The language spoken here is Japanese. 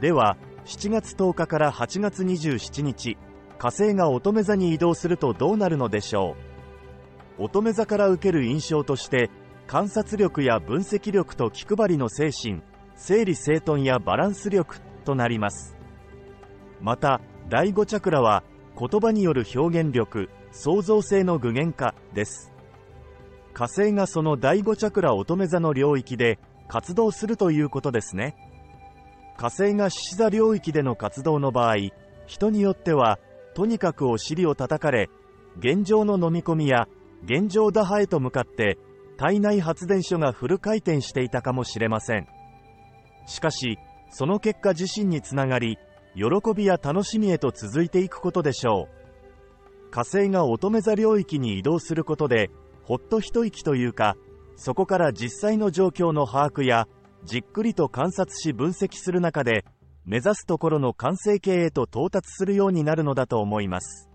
では7月10日から8月27日火星が乙女座に移動するとどうなるのでしょう？乙女座から受ける印象として観察力や分析力と気配りの精神整理整頓やバランス力となります。また第5チャクラは言葉による表現力創造性の具現化です。火星がその第5チャクラ乙女座の領域で活動するということですね。火星が獅子座領域での活動の場合人によってはとにかくお尻を叩かれ現状の飲み込みや現状打破へと向かって体内発電所がフル回転していたかもしれません。しかしその結果自身につながり喜びや楽しみへと続いていくことでしょう。火星が乙女座領域に移動することでほっと一息というかそこから実際の状況の把握やじっくりと観察し分析する中で目指すところの完成形へと到達するようになるのだと思います。